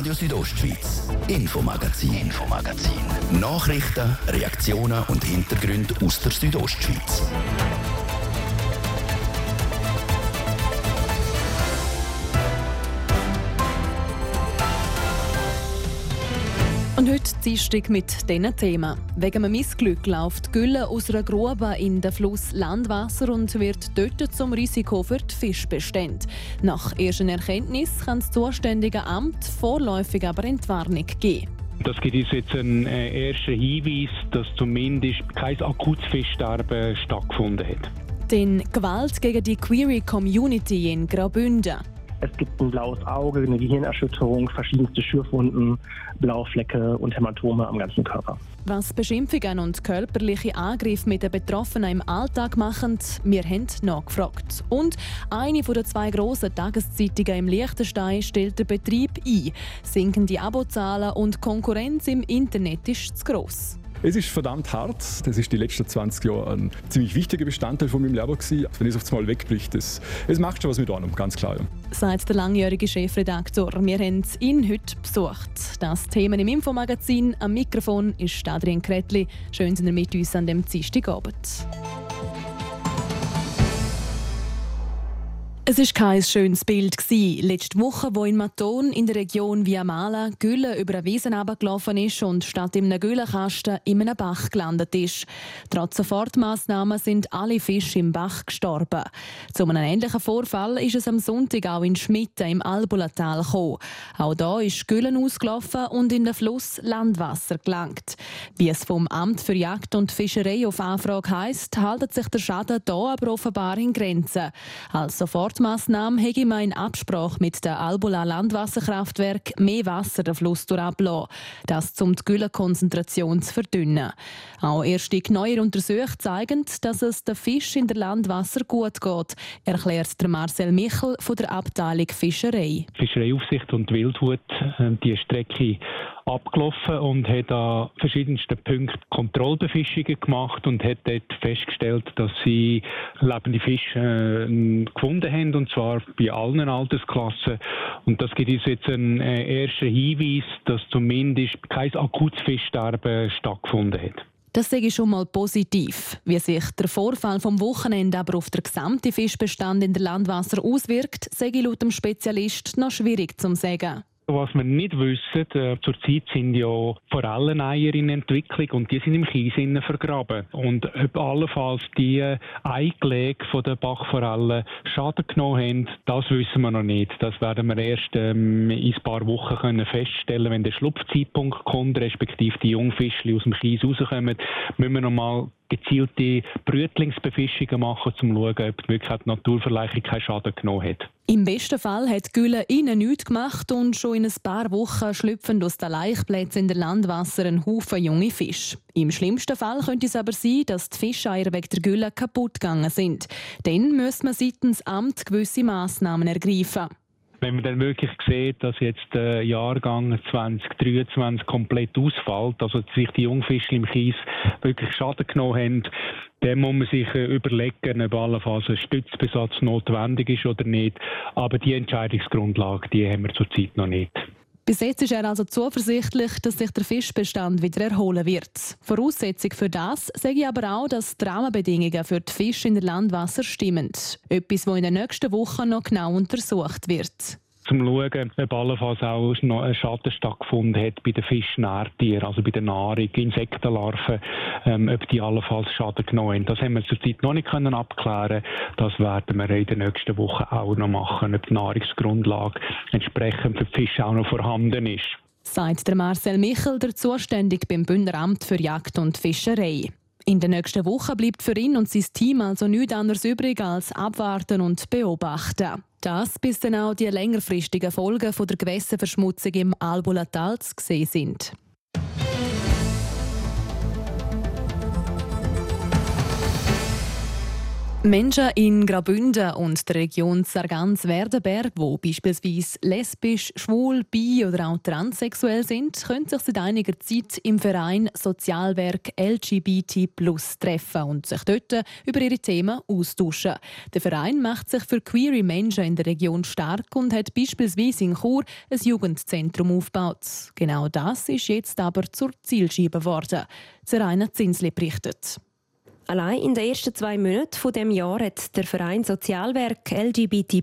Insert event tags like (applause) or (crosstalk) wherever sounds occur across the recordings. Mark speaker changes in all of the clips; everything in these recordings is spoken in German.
Speaker 1: Radio Südostschweiz, Infomagazin, Infomagazin. Nachrichten, Reaktionen und Hintergründe aus der Südostschweiz.
Speaker 2: Und heute Dienstag mit diesen Themen. Wegen einem Missglück läuft Gülle aus einer Grube in den Fluss Landwasser und wird dort zum Risiko für die Fischbestände. Nach ersten Erkenntnis kann das zuständige Amt vorläufig aber Entwarnung geben.
Speaker 3: Das gibt uns jetzt einen äh, ersten Hinweis, dass zumindest kein akutes Fischsterben stattgefunden hat.
Speaker 2: Den Gewalt gegen die Query Community in Graubünden.
Speaker 4: Es gibt ein blaues Auge, eine Gehirnerschütterung, verschiedenste Schürfwunden, Blauflecke und Hämatome am ganzen Körper.
Speaker 2: Was Beschimpfungen und körperliche Angriffe mit den Betroffenen im Alltag machen, wir haben nachgefragt. Und eine der zwei grossen Tageszeitungen im Liechtenstein stellt den Betrieb ein. Sinken die Abozahlen und Konkurrenz im Internet ist zu gross.
Speaker 5: Es ist verdammt hart. Das ist die letzten 20 Jahre ein ziemlich wichtiger Bestandteil von meinem Leben gewesen. Wenn es auf einmal wegbricht, es macht schon was mit einem, ganz klar. Ja.
Speaker 2: Sagt der langjährige Chefredaktor. Wir haben ihn heute besucht. Das Thema im Infomagazin. Am Mikrofon ist Adrian Kretli. Schön, sind ihr mit uns an dem Dienstagabend. Es war kein schönes Bild. Letzte Woche, wo in Maton in der Region Viamala Gülle über eine Wiese gelaufen ist und statt in einem Güllenkasten in einem Bach gelandet ist. Trotz Sofortmaßnahmen sind alle Fische im Bach gestorben. Zu einem ähnlichen Vorfall ist es am Sonntag auch in Schmitten im Albulatal gekommen. Auch da ist Güllen ausgelaufen und in den Fluss Landwasser gelangt. Wie es vom Amt für Jagd und Fischerei auf Anfrage heisst, hält sich der Schaden hier aber offenbar in Grenzen. Als Sofortmaßnahme hätte man in Absprache mit der Albula Landwasserkraftwerk mehr Wasser den Fluss durchablassen. Das um die Güllenkonzentration zu verdünnen. Auch erste neue Untersuchungen zeigen, dass es den Fisch in der Landwasser gut geht, erklärt Marcel Michel von der Abteilung Fischerei.
Speaker 3: Fischereiaufsicht und Wildhut äh, die Strecke abgelaufen und hat an verschiedensten Punkten Kontrollbefischungen gemacht und hat dort festgestellt, dass sie lebende Fische äh, gefunden haben, und zwar bei allen Altersklassen. Und das gibt uns jetzt einen äh, ersten Hinweis, dass zumindest kein akutes Fischsterben stattgefunden hat.
Speaker 2: Das sehe ich schon mal positiv. Wie sich der Vorfall vom Wochenende aber auf den gesamten Fischbestand in der Landwasser auswirkt, sehe ich laut dem Spezialist noch schwierig zu sagen.
Speaker 3: Was wir nicht wissen, äh, zurzeit sind ja Forelleneier in Entwicklung und die sind im Kies vergraben. Und ob allenfalls die Eigelege von der Bachforellen Schaden genommen haben, das wissen wir noch nicht. Das werden wir erst ähm, in ein paar Wochen können feststellen, wenn der Schlupfzeitpunkt kommt, respektive die Jungfischchen aus dem Kies rauskommen, müssen wir noch mal gezielte Brütlingsbefischungen machen, um zu schauen, ob wirklich die Naturverleichung keinen Schaden genommen hat.
Speaker 2: Im besten Fall hat Gülle ihnen nichts gemacht und schon in ein paar Wochen schlüpfen aus den Laichplätzen in der Landwasser ein Haufen junge Fische. Im schlimmsten Fall könnte es aber sein, dass die Fischeier wegen der Gülle kaputt gegangen sind. Dann müsste man seitens Amt gewisse Massnahmen ergreifen.
Speaker 3: Wenn man dann wirklich sieht, dass jetzt der Jahrgang 2023 komplett ausfällt, also sich die Jungfische im Kies wirklich Schaden genommen haben, dann muss man sich äh, überlegen, ob allenfalls ein Stützbesatz notwendig ist oder nicht. Aber die Entscheidungsgrundlage, die haben wir zurzeit noch nicht.
Speaker 2: Bis jetzt ist er also zuversichtlich, dass sich der Fischbestand wieder erholen wird. Voraussetzung für das sage ich aber auch, dass die Rahmenbedingungen für die Fische in der Landwasser stimmen. Etwas, das in den nächsten Wochen noch genau untersucht wird
Speaker 3: zum Schauen, ob allenfalls auch ein Schaden stattgefunden hat bei den Fischnährtieren, also bei der Nahrung, Insektenlarven, ähm, ob die allenfalls Schaden genommen haben. Das haben wir zurzeit noch nicht können abklären. Das werden wir in den nächsten Wochen auch noch machen, ob die Nahrungsgrundlage entsprechend für die Fische auch noch vorhanden ist.
Speaker 2: Sagt der Marcel Michel, der zuständig beim Bündneramt für Jagd und Fischerei. In den nächsten Wochen bleibt für ihn und sein Team also nichts anderes übrig als abwarten und beobachten. Das, bis dann auch die längerfristigen Folgen von der Gewässerverschmutzung im Albulatal zu sind. Menschen in Graubünden und der Region Sargans-Werdenberg, die beispielsweise lesbisch, schwul, bi oder auch transsexuell sind, können sich seit einiger Zeit im Verein Sozialwerk LGBT Plus treffen und sich dort über ihre Themen austauschen. Der Verein macht sich für queere Menschen in der Region stark und hat beispielsweise in Chur ein Jugendzentrum aufgebaut. Genau das ist jetzt aber zur Zielscheibe geworden. Seraina Zinsli berichtet.
Speaker 6: Allein in den ersten zwei Monaten von dem Jahr hat der Verein Sozialwerk LGBT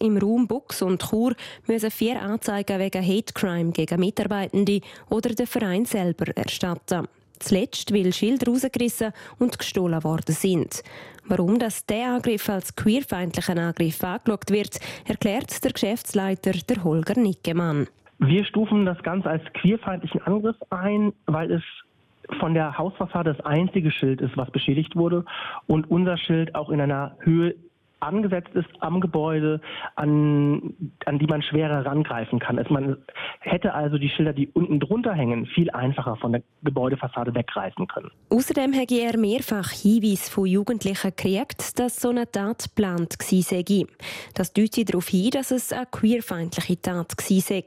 Speaker 6: im Raum Bux und Chur müssen vier Anzeigen wegen Hate Crime gegen Mitarbeitende oder den Verein selber erstatten. Zuletzt, weil Schilder rausgerissen und gestohlen worden sind. Warum das der Angriff als queerfeindlichen Angriff angeschaut wird, erklärt der Geschäftsleiter der Holger Nickemann.
Speaker 4: Wir stufen das Ganze als queerfeindlichen Angriff ein, weil es von der Hausfassade das einzige Schild ist, was beschädigt wurde und unser Schild auch in einer Höhe angesetzt ist am Gebäude, an, an die man schwerer rangreifen kann. Also man hätte also die Schilder, die unten drunter hängen, viel einfacher von der Gebäudefassade weggreifen können.
Speaker 6: Außerdem habe er mehrfach Hinweise von Jugendlichen gekriegt, dass so eine Tat geplant sei. Das deutet darauf hin, dass es eine queerfeindliche Tat sei.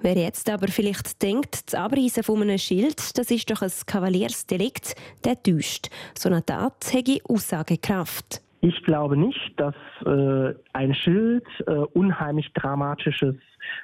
Speaker 6: Wer jetzt aber vielleicht denkt, das Abreißen von einem Schild, das ist doch ein Kavaliersdelikt, der täuscht. So eine Tat hätte Aussagekraft.
Speaker 4: Ich glaube nicht, dass äh, ein Schild äh, unheimlich Dramatisches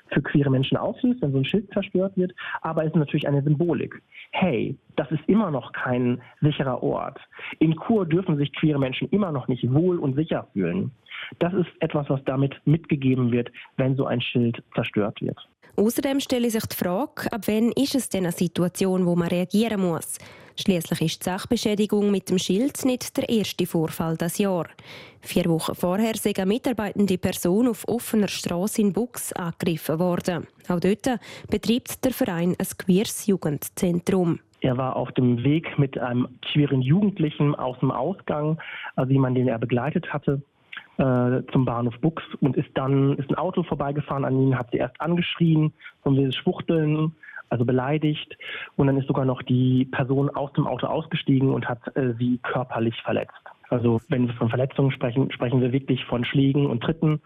Speaker 4: für queere Menschen auslöst, wenn so ein Schild zerstört wird, aber es ist natürlich eine Symbolik. Hey, das ist immer noch kein sicherer Ort. In Kur dürfen sich queere Menschen immer noch nicht wohl und sicher fühlen. Das ist etwas, was damit mitgegeben wird, wenn so ein Schild zerstört wird.
Speaker 6: Außerdem stelle sich die Frage, ab wann ist es denn eine Situation, wo man reagieren muss? Schließlich ist die Sachbeschädigung mit dem Schild nicht der erste Vorfall das Jahr. Vier Wochen vorher sei eine mitarbeitende Person auf offener Straße in Bux angegriffen worden. Auch dort betreibt der Verein ein queers Jugendzentrum.
Speaker 4: Er war auf dem Weg mit einem queeren Jugendlichen aus dem Ausgang, also jemand, den er begleitet hatte, äh, zum Bahnhof Bux und ist dann ist ein Auto vorbeigefahren an ihn, hat sie erst angeschrien, von will Schwuchteln, also beleidigt und dann ist sogar noch die Person aus dem Auto ausgestiegen und hat äh, sie körperlich verletzt. Also wenn wir von Verletzungen sprechen, sprechen wir wirklich von Schlägen und Tritten.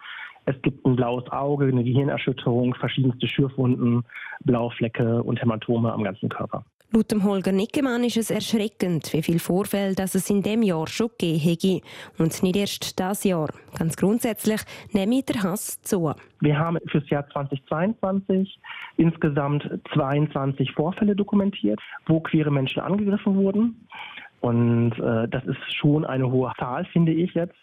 Speaker 4: Es gibt ein blaues Auge, eine Gehirnerschütterung, verschiedenste Schürfwunden, Blauflecke und Hämatome am ganzen Körper.
Speaker 6: Laut dem Holger Nickemann ist es erschreckend, wie viele Vorfälle dass es in dem Jahr schon gegeben hätte. Und nicht erst das Jahr. Ganz grundsätzlich nehme ich der Hass zu.
Speaker 4: Wir haben für das Jahr 2022 insgesamt 22 Vorfälle dokumentiert, wo queere Menschen angegriffen wurden. Und äh, das ist schon eine hohe Zahl, finde ich jetzt.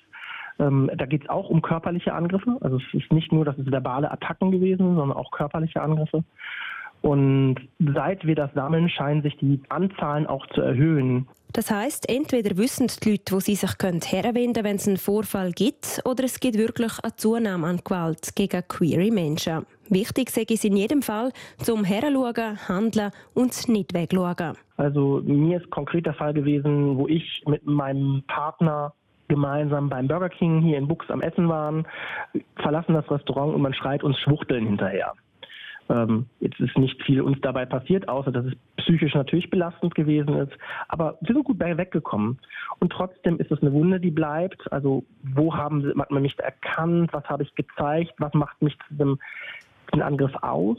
Speaker 4: Ähm, da geht es auch um körperliche Angriffe. Also es ist nicht nur, dass es verbale Attacken gewesen, sondern auch körperliche Angriffe. Und seit wir das sammeln, scheinen sich die Anzahlen auch zu erhöhen.
Speaker 6: Das heißt, entweder wissen die Leute, wo sie sich herwenden können, wenn es einen Vorfall gibt, oder es gibt wirklich eine Zunahme an Gewalt gegen queere Menschen. Wichtig sei es in jedem Fall, zum Heranschauen, handeln und nicht wegschauen.
Speaker 4: Also mir ist konkret der Fall gewesen, wo ich mit meinem Partner gemeinsam beim Burger King hier in Bux am Essen waren, verlassen das Restaurant und man schreit uns Schwuchteln hinterher. Ähm, jetzt ist nicht viel uns dabei passiert, außer dass es psychisch natürlich belastend gewesen ist. Aber wir sind gut weggekommen. Und trotzdem ist es eine Wunde, die bleibt. Also wo haben sie, hat man mich erkannt? Was habe ich gezeigt? Was macht mich zu dem, dem Angriff aus?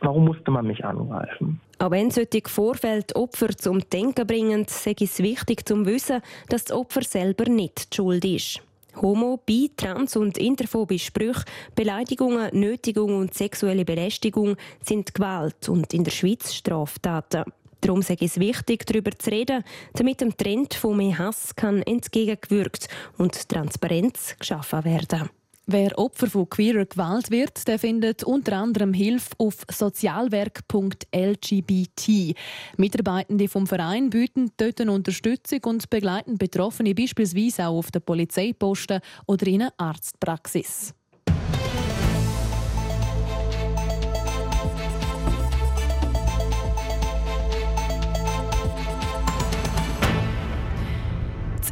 Speaker 4: Warum musste man mich angreifen?
Speaker 6: Auch wenn solche Vorfälle Opfer zum Denken bringen, sei es wichtig zu wissen, dass das Opfer selber nicht die schuld ist. Homo-, Bi-, Trans- und interphobische Sprüche, Beleidigungen, Nötigung und sexuelle Belästigung sind Gewalt und in der Schweiz Straftaten. Darum ich es wichtig, darüber zu reden, damit dem Trend von mehr Hass kann entgegengewirkt und Transparenz geschaffen werden
Speaker 2: Wer Opfer von queerer Gewalt wird, der findet unter anderem Hilfe auf sozialwerk.lgbt. Mitarbeitende vom Verein bieten dort Unterstützung und begleiten Betroffene beispielsweise auch auf der Polizeiposten oder in einer Arztpraxis.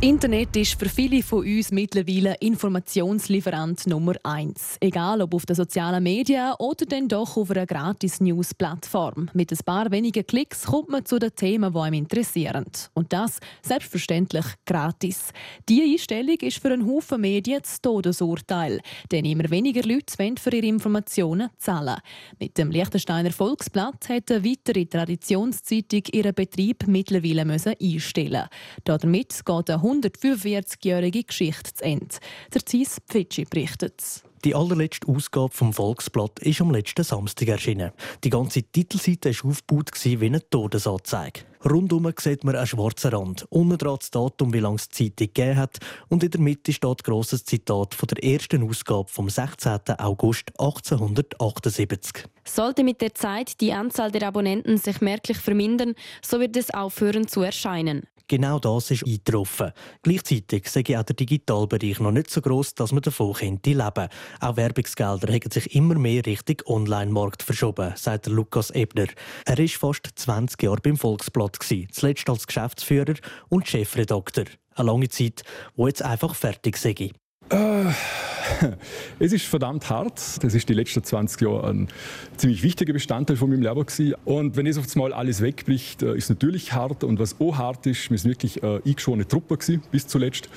Speaker 2: Internet ist für viele von uns mittlerweile Informationslieferant Nummer eins. Egal ob auf den sozialen Medien oder dann doch auf einer Gratis-News-Plattform. Mit ein paar wenigen Klicks kommt man zu den Themen, die einem interessieren. Und das selbstverständlich gratis. Diese Einstellung ist für einen Haufen Medien das Todesurteil. Denn immer weniger Leute wollen für ihre Informationen zahlen. Mit dem Liechtensteiner Volksblatt hat eine weitere Traditionszeitung ihren Betrieb mittlerweile einstellen müssen. Damit geht eine 145-jährige Geschichte zu Ende. Der Thies Pfitschi berichtet.
Speaker 7: Die allerletzte Ausgabe vom Volksblatt ist am letzten Samstag erschienen. Die ganze Titelseite war aufgebaut wie eine Todesanzeige. Rundum sieht man einen schwarzen Rand. Unten dran das Datum, wie lange es die Zeitung gegeben hat. Und in der Mitte steht ein grosses Zitat von der ersten Ausgabe vom 16. August 1878.
Speaker 6: Sollte mit der Zeit die Anzahl der Abonnenten sich merklich vermindern, so wird es aufhören zu erscheinen.
Speaker 7: Genau das ist eingetroffen. Gleichzeitig sage auch der Digitalbereich noch nicht so groß, dass man davon könnte leben. Auch Werbungsgelder haben sich immer mehr Richtung Online-Markt verschoben, sagt Lukas Ebner. Er ist fast 20 Jahre beim Volksblatt zuletzt als Geschäftsführer und Chefredakteur. Eine lange Zeit, wo jetzt einfach fertig sei.
Speaker 5: Äh, (laughs) es ist verdammt hart. Das ist die letzten 20 Jahre ein ziemlich wichtiger Bestandteil von meinem Leben gewesen. Und wenn es auf einmal alles wegbricht, äh, ist es natürlich hart. Und was auch hart ist, wir sind wirklich eine äh, eingeschworene Truppe gewesen, bis zuletzt.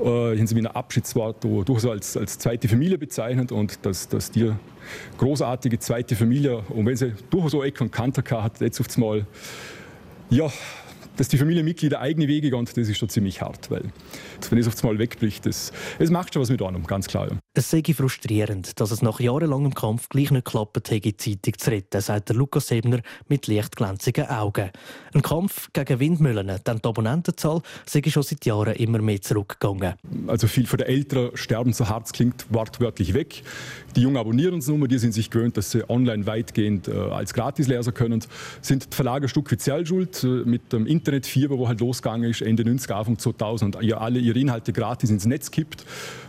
Speaker 5: Äh, haben sie mir ein Abschiedswort durchaus als, als zweite Familie bezeichnet und dass, dass die großartige zweite Familie, und wenn sie durchaus auch Eck und Kanter hat, jetzt auf einmal ja, dass die Familienmitglieder eigene Wege gehen, das ist schon ziemlich hart, weil wenn es auf einmal wegbricht, das, es macht schon was mit einem, ganz klar. Ja.
Speaker 7: Es sei frustrierend, dass es nach jahrelangem Kampf gleich nicht geklappt hat, die Zeitung zu retten, sagt der Lukas Ebner mit leicht glänzigen Augen. Ein Kampf gegen Windmühlen, denn die Abonnentenzahl sei schon seit Jahren immer mehr zurückgegangen.
Speaker 5: Also viel von den Älteren sterben, so hart es klingt, wortwörtlich weg. Die Jungen abonnieren uns nur, die sind sich gewöhnt, dass sie online weitgehend äh, als Gratisleser können. Sind die Verlage ein Stück speziell schuld, äh, mit dem Internetfieber, wo halt losgegangen ist, Ende 90er, Anfang 2000, und alle ihre Inhalte gratis ins Netz kippt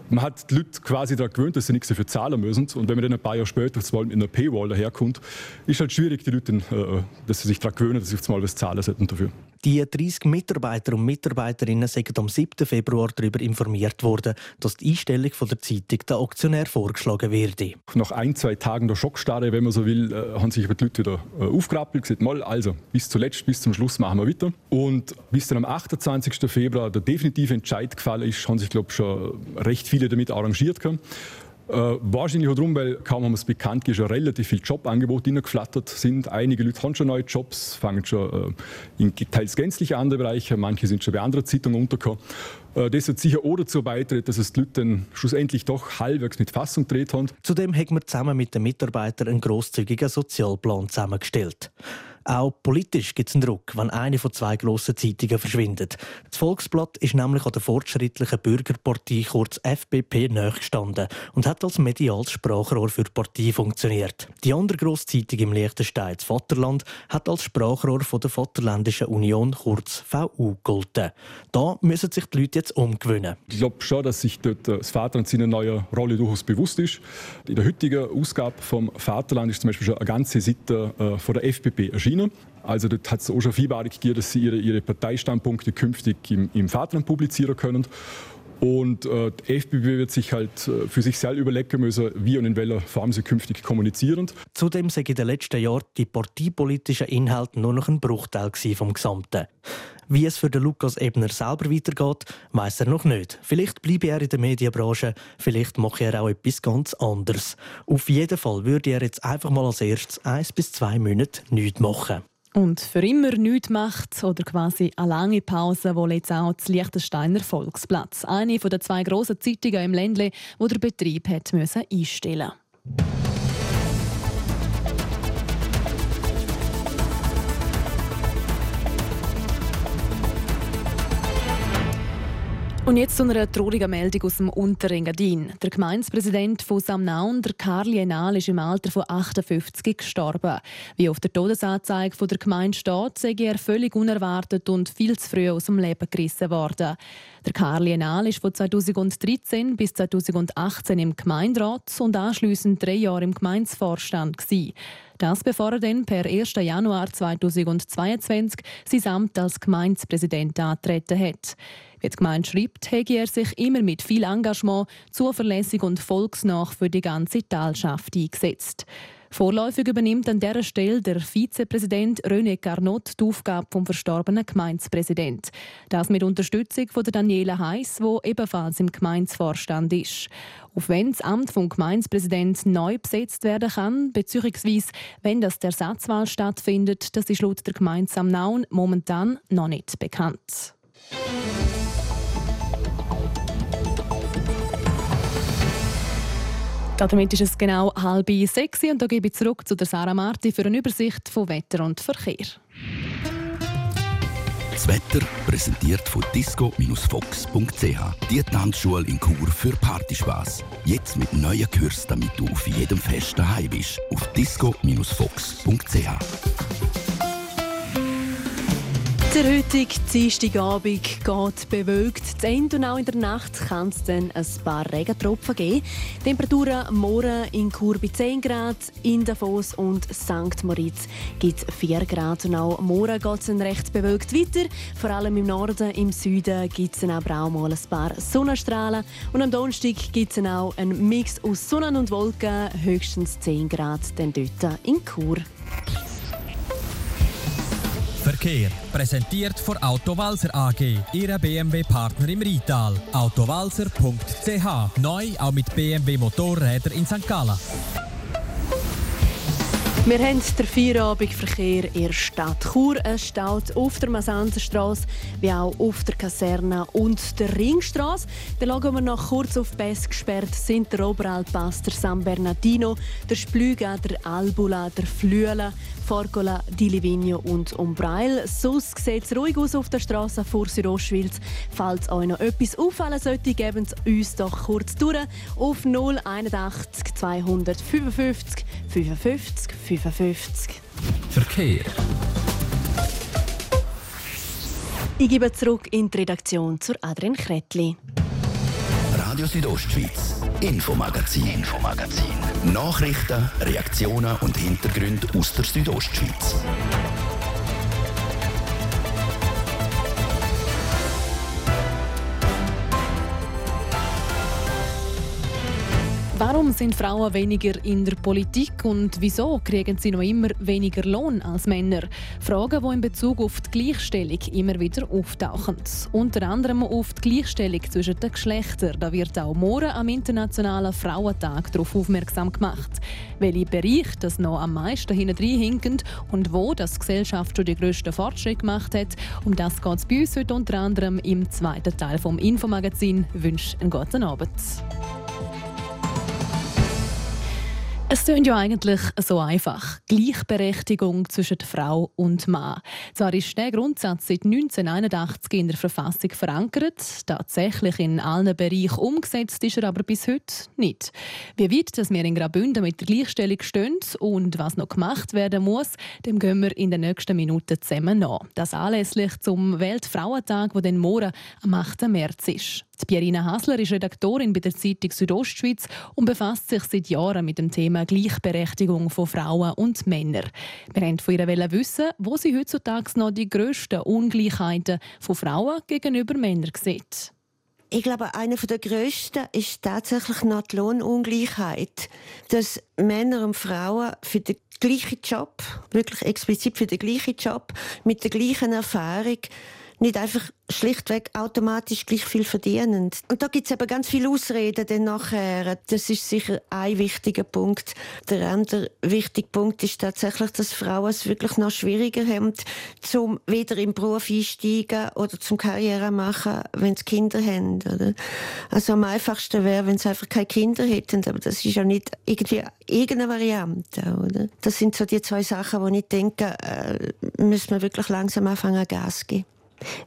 Speaker 5: man hat die Leute quasi daran gewöhnt, dass sie nichts dafür zahlen müssen. Und wenn man dann ein paar Jahre später mal mit einer Paywall daherkommt, ist halt schwierig, die Leute, äh, dass sie sich daran gewöhnen, dass sie mal was zahlen sollten dafür.
Speaker 7: Die 30 Mitarbeiter und Mitarbeiterinnen sind am 7. Februar darüber informiert worden, dass die Einstellung von der Zeitung der Aktionär vorgeschlagen werde.
Speaker 5: Nach ein, zwei Tagen der Schockstarre, wenn man so will, äh, haben sich die Leute wieder äh, aufgerappelt, gesagt, mal, also bis zuletzt, bis zum Schluss machen wir weiter. Und bis dann am 28. Februar der definitive Entscheid gefallen ist, haben sich, glaube ich, schon recht viele damit arrangiert. Können. Äh, wahrscheinlich auch darum, weil kaum haben wir es bekannt ist, schon relativ viele Jobangebote reingeflattert sind. Einige Leute haben schon neue Jobs, fangen schon äh, in teils gänzlich andere Bereiche, manche sind schon bei anderen Zeitungen untergekommen. Äh, das hat sicher auch dazu beigetragen, dass es die Leute dann schlussendlich doch halbwegs mit Fassung gedreht haben.
Speaker 7: Zudem haben wir zusammen mit den Mitarbeitern einen grosszügigen Sozialplan zusammengestellt. Auch politisch gibt es einen Druck, wenn eine von zwei grossen Zeitungen verschwindet. Das Volksblatt ist nämlich an der fortschrittlichen Bürgerpartei, kurz FBP, nachgestanden und hat als mediales Sprachrohr für die Partei funktioniert. Die andere grosse Zeitung im Liechtenstein, das Vaterland, hat als Sprachrohr von der Vaterländischen Union, kurz VU, gegolten. Da müssen sich die Leute jetzt umgewöhnen.
Speaker 5: Ich glaube schon, dass sich dort das Vaterland seiner neuen Rolle durchaus bewusst ist. In der heutigen Ausgabe vom Vaterland ist zum Beispiel schon eine ganze Seite äh, von der FBP erschienen. China. Also dort hat es auch schon Vereinbarung gegeben, dass sie ihre, ihre Parteistandpunkte künftig im, im Vaterland publizieren können. Und äh, die FPP wird sich halt äh, für sich selbst überlegen müssen, wie und in welcher Form sie künftig kommunizieren.
Speaker 7: Zudem sei in den letzten Jahren die parteipolitischen Inhalte nur noch ein Bruchteil vom Gesamten. Wie es für den Lukas Ebner selber weitergeht, weiß er noch nicht. Vielleicht bleibe er in der Medienbranche, vielleicht mache er auch etwas ganz anderes. Auf jeden Fall würde er jetzt einfach mal als erstes eins bis zwei Monate nichts machen.
Speaker 2: Und für immer nichts macht oder quasi eine lange Pause, wo jetzt auch das Liechtensteiner Volksplatz, eine der zwei grossen Zeitungen im Ländle, wo der Betrieb hat müssen einstellen musste. Und jetzt zu einer traurigen Meldung aus dem Unterengadin. Der Gemeindepräsident von Samnaun, der Karl Enal, ist im Alter von 58 gestorben. Wie auf der Todesanzeige von der Gemeinde steht, sei er völlig unerwartet und viel zu früh aus dem Leben gerissen worden. Der Karl Enal ist von 2013 bis 2018 im Gemeinderat und anschließend drei Jahre im Gemeindevorstand. Das bevor er dann per 1. Januar 2022 sein Amt als Gemeindepräsident antreten hat. Wie die Gemeinde schreibt, hätte er sich immer mit viel Engagement, zuverlässig und volksnah für die ganze Talschaft eingesetzt. Vorläufig übernimmt an dieser Stelle der Vizepräsident René Carnot die Aufgabe vom verstorbenen Gemeindepräsident. Das mit Unterstützung von Daniela Heiss, wo ebenfalls im Gemeindevorstand ist. Auf wenn das Amt vom Gemeindepräsident neu besetzt werden kann, beziehungsweise wenn das der Ersatzwahl stattfindet, das ist laut der Gemeinde Samnaun momentan noch nicht bekannt. Damit ist es genau halb sechs und da gebe ich zurück zu der Sarah Marti für eine Übersicht von Wetter und Verkehr.
Speaker 1: Das Wetter präsentiert von disco-fox.ch. Die Tanzschule in Chur für Partyspaß. Jetzt mit neuen Kursen, damit du auf jedem Fest daheim bist. Auf disco-fox.ch.
Speaker 2: Der heutige Dienstagabend geht bewölkt. Zu Ende und auch in der Nacht kann es dann ein paar Regentropfen geben. Temperaturen morgen in Chur bei 10 Grad, in Davos und St. Moritz gibt 4 Grad. Und auch morgen geht es recht bewölkt weiter. Vor allem im Norden, im Süden gibt es aber auch mal ein paar Sonnenstrahlen. Und am Donnerstag gibt es auch einen Mix aus Sonne und Wolken, höchstens 10 Grad, dann dort in Chur.
Speaker 8: Verkehr. Präsentiert von Autowalzer AG, Ihrer BMW-Partner im Rital. Autowalzer.ch. Neu auch mit BMW Motorräder in St. Gallen.
Speaker 2: Wir haben den Feierabendverkehr in der Stadt Chur. Es staut auf der Masanzerstraße wie auch auf der Kaserne und der Ringstraße. Dann schauen wir noch kurz auf Bess gesperrt sind der Oberalpass, der San Bernardino, der Splüga, der Albula, der Flüela, Forgola, Di Livigno und Umbrail. Sonst sieht es ruhig aus auf der Straße vor Südostschwilz. Falls euch noch etwas auffallen sollte, geben Sie uns doch kurz durch auf 081 255 55 55.
Speaker 8: Verkehr.
Speaker 2: Ich gebe zurück in die Redaktion zur Adrian Kretli.
Speaker 1: Radio Südostschweiz, Infomagazin, Infomagazin. Nachrichten, Reaktionen und Hintergründe aus der Südostschweiz.
Speaker 2: Warum sind Frauen weniger in der Politik und wieso kriegen sie noch immer weniger Lohn als Männer? Fragen, die in Bezug auf die Gleichstellung immer wieder auftauchen. Unter anderem auf die Gleichstellung zwischen den Geschlechtern. Da wird auch morgen am Internationalen Frauentag darauf aufmerksam gemacht. Welche Bereiche das noch am meisten hinten und wo das Gesellschaft schon die grössten Fortschritte gemacht hat. Um das geht es bei uns heute unter anderem im zweiten Teil vom Infomagazin. Wünsche einen guten Abend. Es klingt ja eigentlich so einfach. Gleichberechtigung zwischen Frau und Mann. Zwar ist der Grundsatz seit 1981 in der Verfassung verankert, tatsächlich in allen Bereichen umgesetzt ist er aber bis heute nicht. Wie weit dass wir in Graubünden mit der Gleichstellung stehen und was noch gemacht werden muss, dem gehen wir in den nächsten Minuten zusammen nach. Das anlässlich zum Weltfrauentag, der den morgen am 8. März ist. Die Pierina Hasler ist Redaktorin bei der Zeitung Südostschweiz und befasst sich seit Jahren mit dem Thema Gleichberechtigung von Frauen und Männern. Wir wollten von ihr wissen, wo sie heutzutage noch die grössten Ungleichheiten von Frauen gegenüber Männern sieht.
Speaker 9: Ich glaube, einer der grössten ist tatsächlich noch die Lohnungleichheit. Dass Männer und Frauen für den gleichen Job, wirklich explizit für den gleichen Job, mit der gleichen Erfahrung, nicht einfach schlichtweg automatisch gleich viel verdienen. Und da gibt es aber ganz viele Ausreden dann nachher. Das ist sicher ein wichtiger Punkt. Der andere wichtige Punkt ist tatsächlich, dass Frauen es wirklich noch schwieriger haben, zum wieder im Beruf einsteigen oder zum Karriere machen, wenn sie Kinder haben. Oder? Also am einfachsten wäre, wenn sie einfach keine Kinder hätten, aber das ist ja nicht irgendwie irgendeine Variante. Oder? Das sind so die zwei Sachen, wo ich denke, äh, müssen wir wirklich langsam anfangen, Gas geben.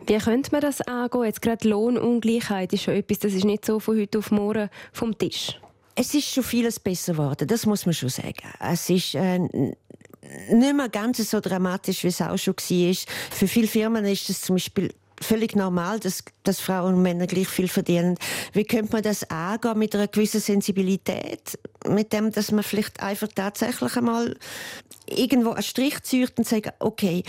Speaker 6: Wie könnte man das angehen? Jetzt gerade Lohnungleichheit ist schon etwas, das ist nicht so von heute auf morgen vom Tisch.
Speaker 9: Es ist schon vieles besser geworden, das muss man schon sagen. Es ist äh, nicht mehr ganz so dramatisch, wie es auch schon war. Für viele Firmen ist es zum Beispiel völlig normal, dass, dass Frauen und Männer gleich viel verdienen. Wie könnte man das angehen mit einer gewissen Sensibilität? Mit dem, dass man vielleicht einfach tatsächlich einmal irgendwo einen Strich zieht und sagt, okay,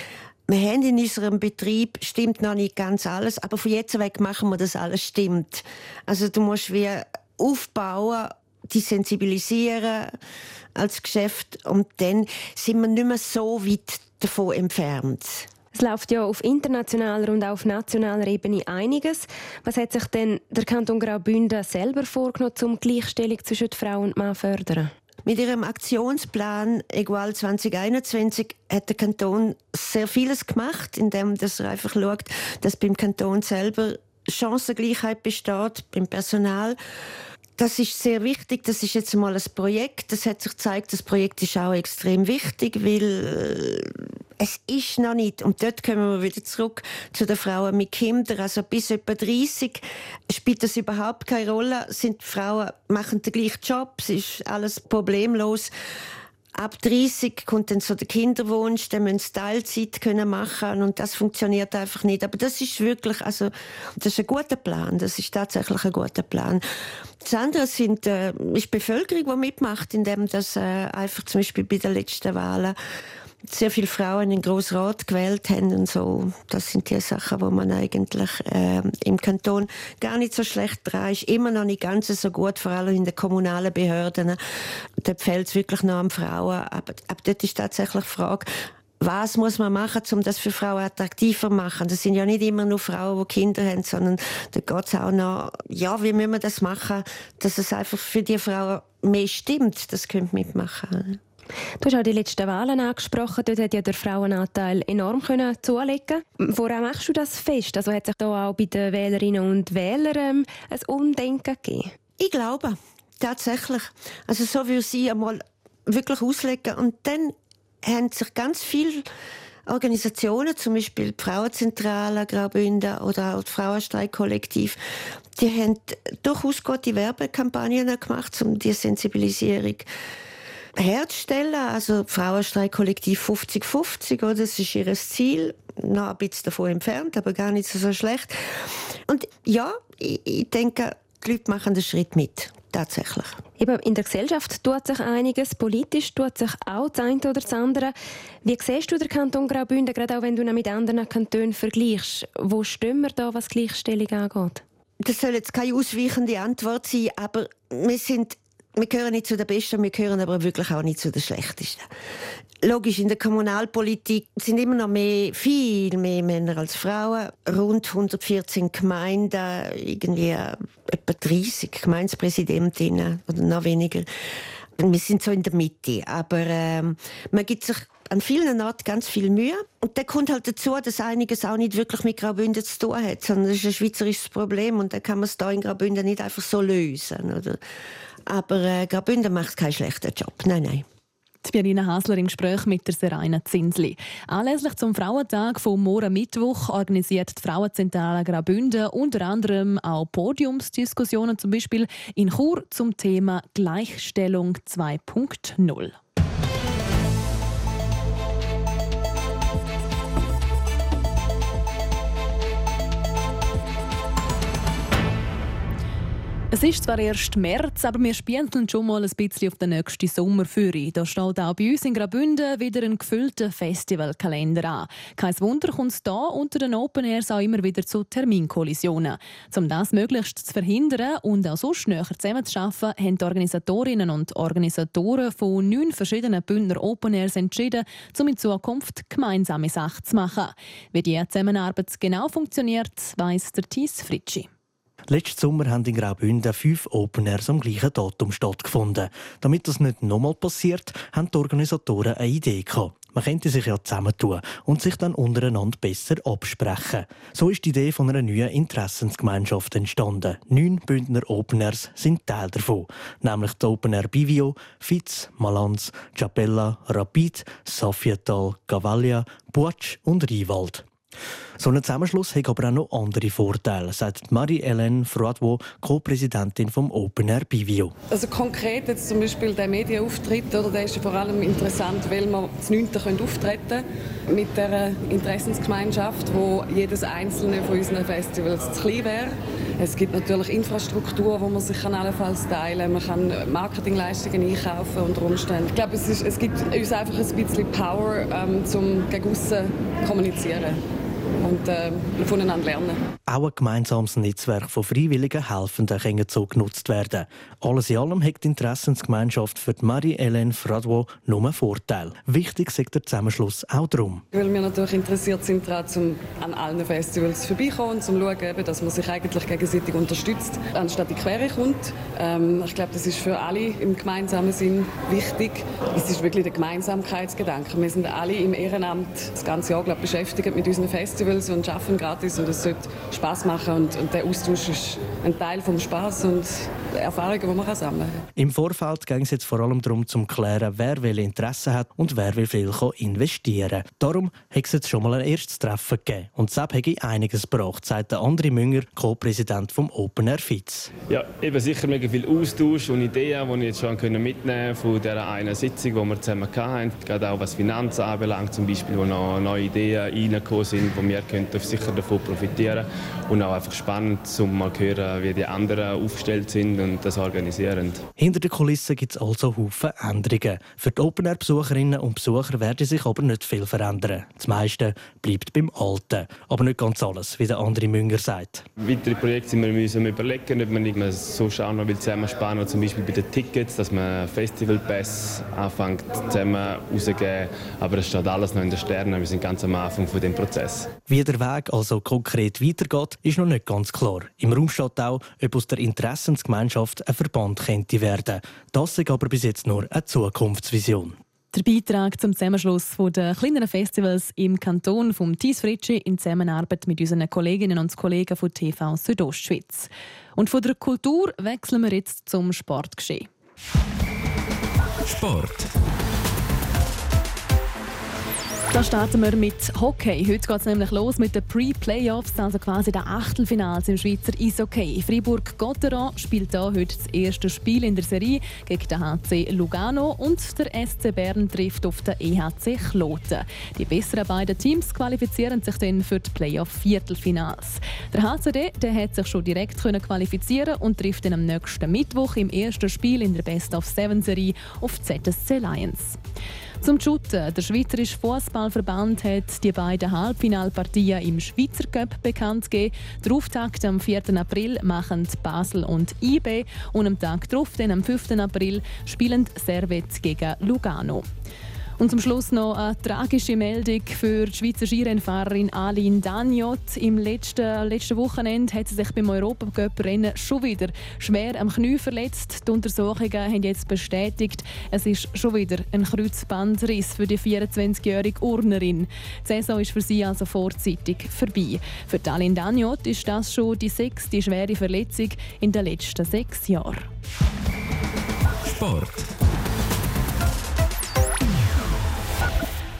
Speaker 9: wir haben in unserem Betrieb, stimmt noch nicht ganz alles, aber von jetzt weg machen wir, dass alles stimmt. Also du musst wie aufbauen, die sensibilisieren als Geschäft und dann sind wir nicht mehr so weit davon entfernt.
Speaker 6: Es läuft ja auf internationaler und auf nationaler Ebene einiges. Was hat sich denn der Kanton Graubünden selber vorgenommen, um die Gleichstellung zwischen Frau und Mann zu fördern?
Speaker 9: Mit ihrem Aktionsplan Equal 2021 hat der Kanton sehr vieles gemacht, indem er einfach schaut, dass beim Kanton selber Chancengleichheit besteht, beim Personal das ist sehr wichtig. Das ist jetzt mal ein Projekt. Das hat sich gezeigt, das Projekt ist auch extrem wichtig, weil äh, es ist noch nicht, und dort kommen wir wieder zurück zu den Frauen mit Kindern, also bis etwa 30 spielt das überhaupt keine Rolle, sind Frauen, machen den gleichen Job, es ist alles problemlos. Ab 30 kommt dann so der Kinderwunsch, dann müssen sie Teilzeit können machen und das funktioniert einfach nicht. Aber das ist wirklich, also das ist ein guter Plan, das ist tatsächlich ein guter Plan. Das andere sind, äh, ist die Bevölkerung, die mitmacht, indem das äh, einfach zum Beispiel bei den letzten Wahlen sehr viele Frauen in den Grossrat gewählt haben und so. Das sind die Sachen, wo man eigentlich äh, im Kanton gar nicht so schlecht dran ist. Immer noch nicht ganz so gut, vor allem in den kommunalen Behörden. Dort fehlt es wirklich noch an Frauen. Aber, aber dort ist tatsächlich die Frage, was muss man machen, um das für Frauen attraktiver zu machen? Das sind ja nicht immer nur Frauen, die Kinder haben, sondern da geht es auch noch, ja, wie müssen wir das machen, dass es einfach für die Frauen mehr stimmt, das könnt mitmachen.
Speaker 6: Du hast auch die letzten Wahlen angesprochen. Dort hat ja der Frauenanteil enorm können zulegen. Woran machst du das fest? Also hat sich da auch bei den Wählerinnen und Wählern ähm, ein Umdenken gegeben?
Speaker 9: Ich glaube, tatsächlich. Also so wie sie einmal wirklich auslegen. Und dann haben sich ganz viele Organisationen, zum Beispiel die Frauenzentrale Graubünden oder auch das Frauenstreikkollektiv, die haben durchaus gute Werbekampagnen gemacht, um die Sensibilisierung herzustellen. Also Frauenstreikkollektiv 50-50, oder? Das ist ihr Ziel. Noch ein bisschen davon entfernt, aber gar nicht so schlecht. Und ja, ich, ich denke, die Leute machen den Schritt mit. Tatsächlich.
Speaker 6: Eben in der Gesellschaft tut sich einiges, politisch tut sich auch das eine oder das andere. Wie siehst du den Kanton Graubünden, gerade auch wenn du ihn mit anderen Kantonen vergleichst? Wo stehen wir da, was Gleichstellung angeht?
Speaker 9: Das soll jetzt keine ausweichende Antwort sein, aber wir sind wir gehören nicht zu den Besten, wir gehören aber wirklich auch nicht zu den Schlechtesten. Logisch, in der Kommunalpolitik sind immer noch mehr, viel mehr Männer als Frauen. Rund 114 Gemeinden, irgendwie etwa 30 Gemeindepräsidentinnen oder noch weniger. Wir sind so in der Mitte, aber ähm, man gibt sich an vielen Orten ganz viel Mühe. Und da kommt halt dazu, dass einiges auch nicht wirklich mit Graubünden zu tun hat, sondern das ist ein schweizerisches Problem und da kann man es da in Graubünden nicht einfach so lösen. Oder? Aber äh, Graubünden macht keinen schlechten Job. Nein, nein.
Speaker 2: Die Hasler im Gespräch mit der Seraina Zinsli. Anlässlich zum Frauentag vom morgen Mittwoch organisiert die Frauenzentrale Graubünden unter anderem auch Podiumsdiskussionen, zum Beispiel in Chur zum Thema Gleichstellung 2.0. Es ist zwar erst März, aber wir spielen schon mal ein bisschen auf den nächsten Sommer für. Da steht auch bei uns in Graubünden wieder ein gefüllter Festivalkalender an. Kein Wunder kommt es hier unter den Open Airs auch immer wieder zu Terminkollisionen. Um das möglichst zu verhindern und auch so näher zusammenzuarbeiten, haben die Organisatorinnen und Organisatoren von neun verschiedenen Bündner Open Airs entschieden, um in Zukunft gemeinsame Sachen zu machen. Wie die Zusammenarbeit genau funktioniert, weiss der Thies Fritschi.
Speaker 7: Letzten Sommer haben in Graubünden fünf Open Airs am gleichen Datum stattgefunden. Damit das nicht nochmal passiert, haben die Organisatoren eine Idee gehabt. Man könnte sich ja zusammentun und sich dann untereinander besser absprechen. So ist die Idee von einer neuen Interessensgemeinschaft entstanden. Neun Bündner Open Airs sind Teil davon, nämlich die Open Air Bivio, Fitz, Malanz, Chapella, Rapid, Safietal, Gavalia, Buatsch und Riewald. So ein Zusammenschluss hat aber auch noch andere Vorteile, sagt Marie-Hélène Froidwo, Co-Präsidentin vom Open Air Bivio.
Speaker 10: Also konkret jetzt zum Beispiel der Medienauftritt, oder, der ist vor allem interessant, weil wir das 9. Können auftreten können mit der Interessensgemeinschaft, wo jedes einzelne von unseren Festivals zu klein wäre. Es gibt natürlich Infrastruktur, wo man sich allenfalls teilen kann. Man kann Marketingleistungen einkaufen unter Umständen. Ich glaube, es, ist, es gibt uns einfach ein bisschen Power, um zum gegen kommunizieren und äh, voneinander lernen.
Speaker 7: Auch ein gemeinsames Netzwerk von freiwilligen Helfenden kann so genutzt werden. Alles in allem hat die Interessensgemeinschaft für Marie-Hélène Fradwo nur einen Vorteil. Wichtig sagt der Zusammenschluss auch darum.
Speaker 10: Weil wir natürlich interessiert sind daran, um an allen Festivals vorbeikommen und zu schauen, dass man sich eigentlich gegenseitig unterstützt, anstatt die Quere kommt. Ähm, ich glaube, das ist für alle im gemeinsamen Sinn wichtig. Es ist wirklich der Gemeinsamkeitsgedanke. Wir sind alle im Ehrenamt das ganze Jahr glaub, beschäftigt mit unseren Festivals und arbeiten gratis und es sollte Spaß machen und, und der Austausch ist ein Teil vom Spaß und Erfahrungen, die man sammeln kann.
Speaker 7: Im Vorfeld ging es jetzt vor allem darum, zu klären, wer welche Interessen hat und wer wie viel investieren kann. Darum hat es jetzt schon mal ein erstes Treffen gegeben. Und Sepp hat einiges gebracht, sagt der André Münger, Co-Präsident vom Open Air Fitz.
Speaker 11: Ja, eben sicher mega viel Austausch und Ideen, die ich jetzt schon mitnehmen konnte von dieser einen Sitzung, die wir zusammen hatten. Gerade auch was Finanzen anbelangt, zum Beispiel, wo noch neue Ideen reingekommen sind, wo wir sicher davon profitieren können. Und auch einfach spannend, um mal zu hören, wie die anderen aufgestellt sind und das organisieren.
Speaker 7: Hinter den Kulissen gibt es also Haufen Änderungen. Für die Open-Air-Besucherinnen und Besucher werden sich aber nicht viel verändern. Das meiste bleibt beim Alten. Aber nicht ganz alles, wie der andere Münger sagt.
Speaker 11: Weitere Projekte müssen wir müssen überlegen, ob man nicht so auch noch zusammensparen will, zum Beispiel bei den Tickets, dass man Festivalpass anfängt zusammen rauszugeben. Aber es steht alles noch in den Sternen. Wir sind ganz am Anfang von dem Prozess.
Speaker 7: Wie der Weg also konkret weitergeht, ist noch nicht ganz klar. Im Raum steht auch, ob aus der Interessensgemeinschaft ein Verband könnte werden. Das ist aber bis jetzt nur eine Zukunftsvision.
Speaker 2: Der Beitrag zum Zusammenschluss der kleineren Festivals im Kanton vom Thies Fritschi in Zusammenarbeit mit unseren Kolleginnen und Kollegen von TV Südostschweiz. Und von der Kultur wechseln wir jetzt zum Sportgeschehen.
Speaker 1: Sport.
Speaker 2: Da starten wir mit Hockey. Heute geht es nämlich los mit den Pre-Playoffs, also quasi den Achtelfinals im Schweizer Eishockey. Fribourg-Gotteron spielt da heute das erste Spiel in der Serie gegen den HC Lugano und der SC Bern trifft auf den EHC Kloten. Die besseren beiden Teams qualifizieren sich dann für die Playoff-Viertelfinals. Der HCD der hat sich schon direkt können qualifizieren und trifft dann am nächsten Mittwoch im ersten Spiel in der Best-of-Seven-Serie auf ZSC Lions. Zum Shooten. Der Schweizerische Fußballverband hat die beiden Halbfinalpartien im Schweizer Cup bekannt gegeben. Der Auftakt am 4. April machen Basel und IB und am Tag darauf, am 5. April, spielen Servet gegen Lugano. Und zum Schluss noch eine tragische Meldung für die Schweizer Skirennfahrerin Aline Daniot. Im letzten, letzten Wochenende hat sie sich beim Europacup-Rennen schon wieder schwer am Knie verletzt. Die Untersuchungen haben jetzt bestätigt, es ist schon wieder ein Kreuzbandriss für die 24-jährige Urnerin. Die Saison ist für sie also vorzeitig vorbei. Für Aline Daniot ist das schon die sechste schwere Verletzung in den letzten sechs Jahren.
Speaker 1: Sport.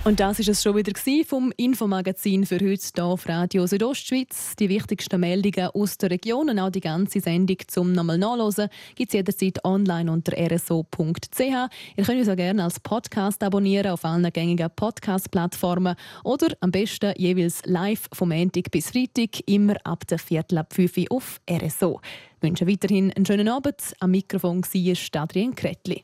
Speaker 2: Und das ist es schon wieder vom Infomagazin für heute hier auf Radio Südostschweiz. Die wichtigsten Meldungen aus der Region und auch die ganze Sendung zum nochmal nachlesen gibt es jederzeit online unter rso.ch. Ihr könnt uns auch gerne als Podcast abonnieren auf allen gängigen Podcast-Plattformen oder am besten jeweils live vom Montag bis Freitag, immer ab der Viertel ab 5 Uhr auf RSO. Ich wünsche weiterhin einen schönen Abend. Am Mikrofon war Adrian Kretli.